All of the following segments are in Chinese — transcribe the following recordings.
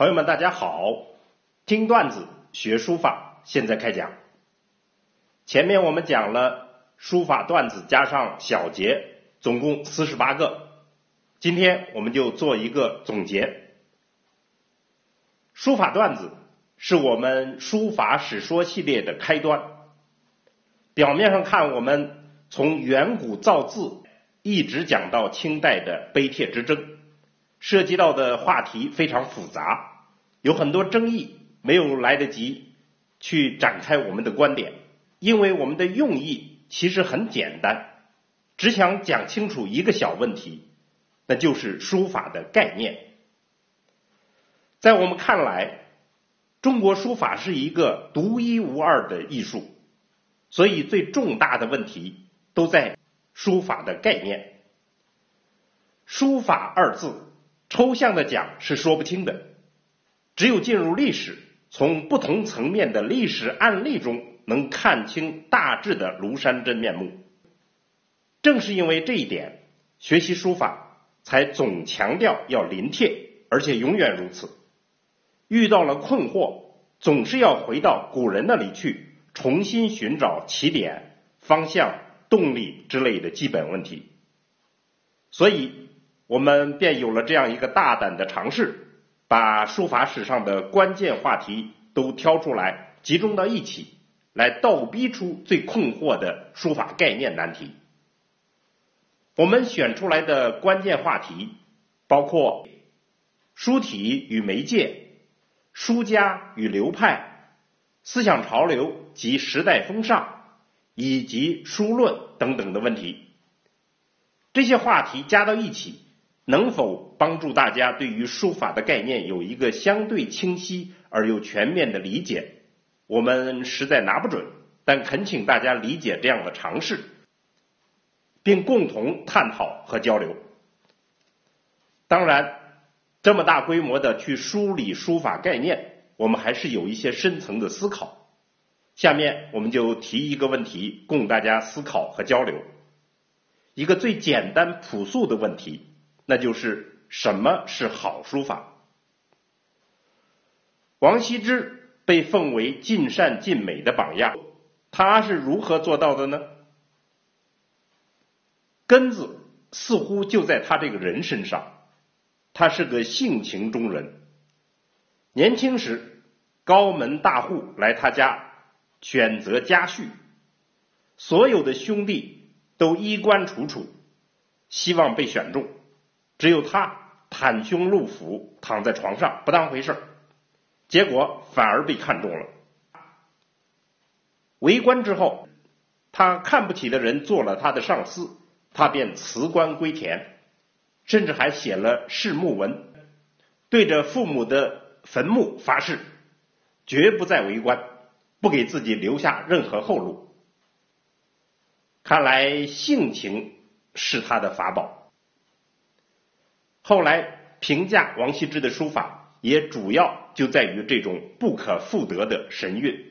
朋友们，大家好！听段子学书法，现在开讲。前面我们讲了书法段子加上小节，总共四十八个。今天我们就做一个总结。书法段子是我们书法史说系列的开端。表面上看，我们从远古造字一直讲到清代的碑帖之争，涉及到的话题非常复杂。有很多争议没有来得及去展开我们的观点，因为我们的用意其实很简单，只想讲清楚一个小问题，那就是书法的概念。在我们看来，中国书法是一个独一无二的艺术，所以最重大的问题都在书法的概念。书法二字，抽象的讲是说不清的。只有进入历史，从不同层面的历史案例中，能看清大致的庐山真面目。正是因为这一点，学习书法才总强调要临帖，而且永远如此。遇到了困惑，总是要回到古人那里去，重新寻找起点、方向、动力之类的基本问题。所以，我们便有了这样一个大胆的尝试。把书法史上的关键话题都挑出来，集中到一起，来倒逼出最困惑的书法概念难题。我们选出来的关键话题包括书体与媒介、书家与流派、思想潮流及时代风尚，以及书论等等的问题。这些话题加到一起。能否帮助大家对于书法的概念有一个相对清晰而又全面的理解？我们实在拿不准，但恳请大家理解这样的尝试，并共同探讨和交流。当然，这么大规模的去梳理书法概念，我们还是有一些深层的思考。下面我们就提一个问题，供大家思考和交流。一个最简单朴素的问题。那就是什么是好书法？王羲之被奉为尽善尽美的榜样，他是如何做到的呢？根子似乎就在他这个人身上，他是个性情中人。年轻时，高门大户来他家选择家婿，所有的兄弟都衣冠楚楚，希望被选中。只有他袒胸露腹躺在床上不当回事结果反而被看中了。为官之后，他看不起的人做了他的上司，他便辞官归田，甚至还写了誓墓文，对着父母的坟墓发誓，绝不再为官，不给自己留下任何后路。看来性情是他的法宝。后来评价王羲之的书法，也主要就在于这种不可复得的神韵。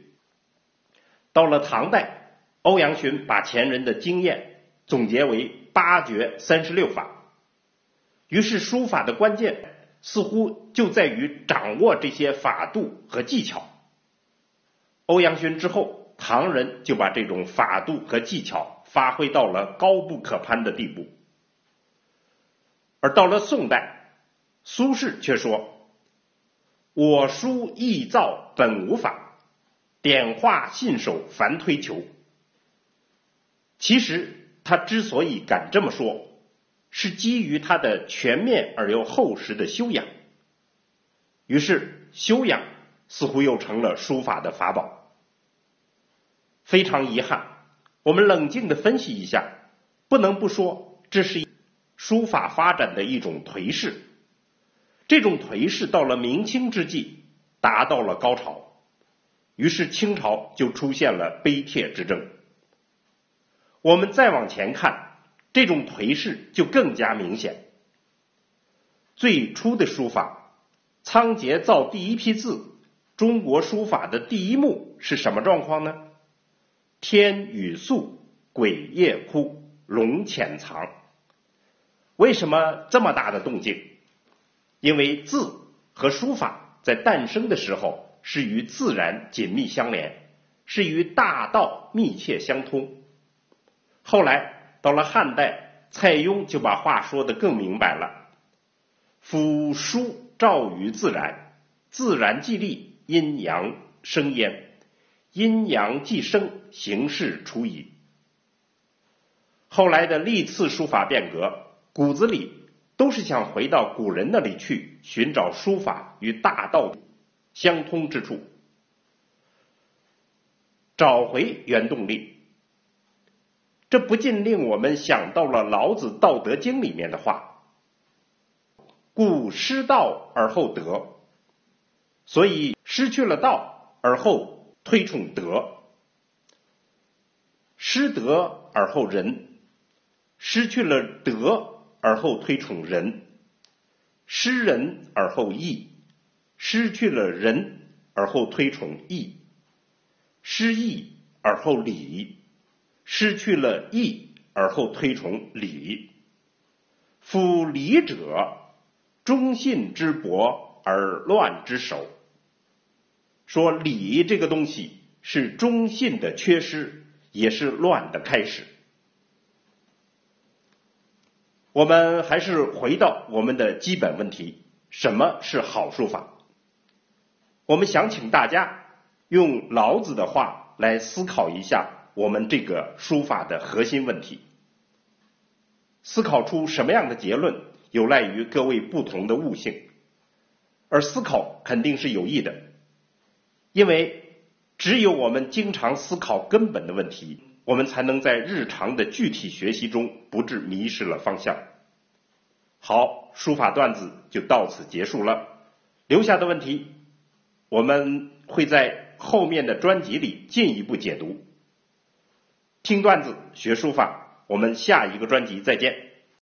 到了唐代，欧阳询把前人的经验总结为八绝三十六法，于是书法的关键似乎就在于掌握这些法度和技巧。欧阳询之后，唐人就把这种法度和技巧发挥到了高不可攀的地步。而到了宋代，苏轼却说：“我书意造本无法，点画信手凡推求。”其实他之所以敢这么说，是基于他的全面而又厚实的修养。于是修养似乎又成了书法的法宝。非常遗憾，我们冷静的分析一下，不能不说这是。书法发展的一种颓势，这种颓势到了明清之际达到了高潮，于是清朝就出现了碑帖之争。我们再往前看，这种颓势就更加明显。最初的书法，仓颉造第一批字，中国书法的第一幕是什么状况呢？天雨粟，鬼夜哭，龙潜藏。为什么这么大的动静？因为字和书法在诞生的时候是与自然紧密相连，是与大道密切相通。后来到了汉代，蔡邕就把话说得更明白了：“夫书照于自然，自然即立，阴阳生焉；阴阳既生，形势出矣。”后来的历次书法变革，骨子里都是想回到古人那里去，寻找书法与大道相通之处，找回原动力。这不禁令我们想到了老子《道德经》里面的话：“故失道而后德。”所以失去了道而后推崇德，失德而后仁。失去了德而后推崇仁，失仁而后义；失去了仁而后推崇义，失义而后礼；失去了义而后推崇礼。夫礼者，忠信之薄而乱之首。说礼这个东西是忠信的缺失，也是乱的开始。我们还是回到我们的基本问题：什么是好书法？我们想请大家用老子的话来思考一下我们这个书法的核心问题。思考出什么样的结论，有赖于各位不同的悟性，而思考肯定是有益的，因为只有我们经常思考根本的问题。我们才能在日常的具体学习中不致迷失了方向。好，书法段子就到此结束了。留下的问题，我们会在后面的专辑里进一步解读。听段子学书法，我们下一个专辑再见。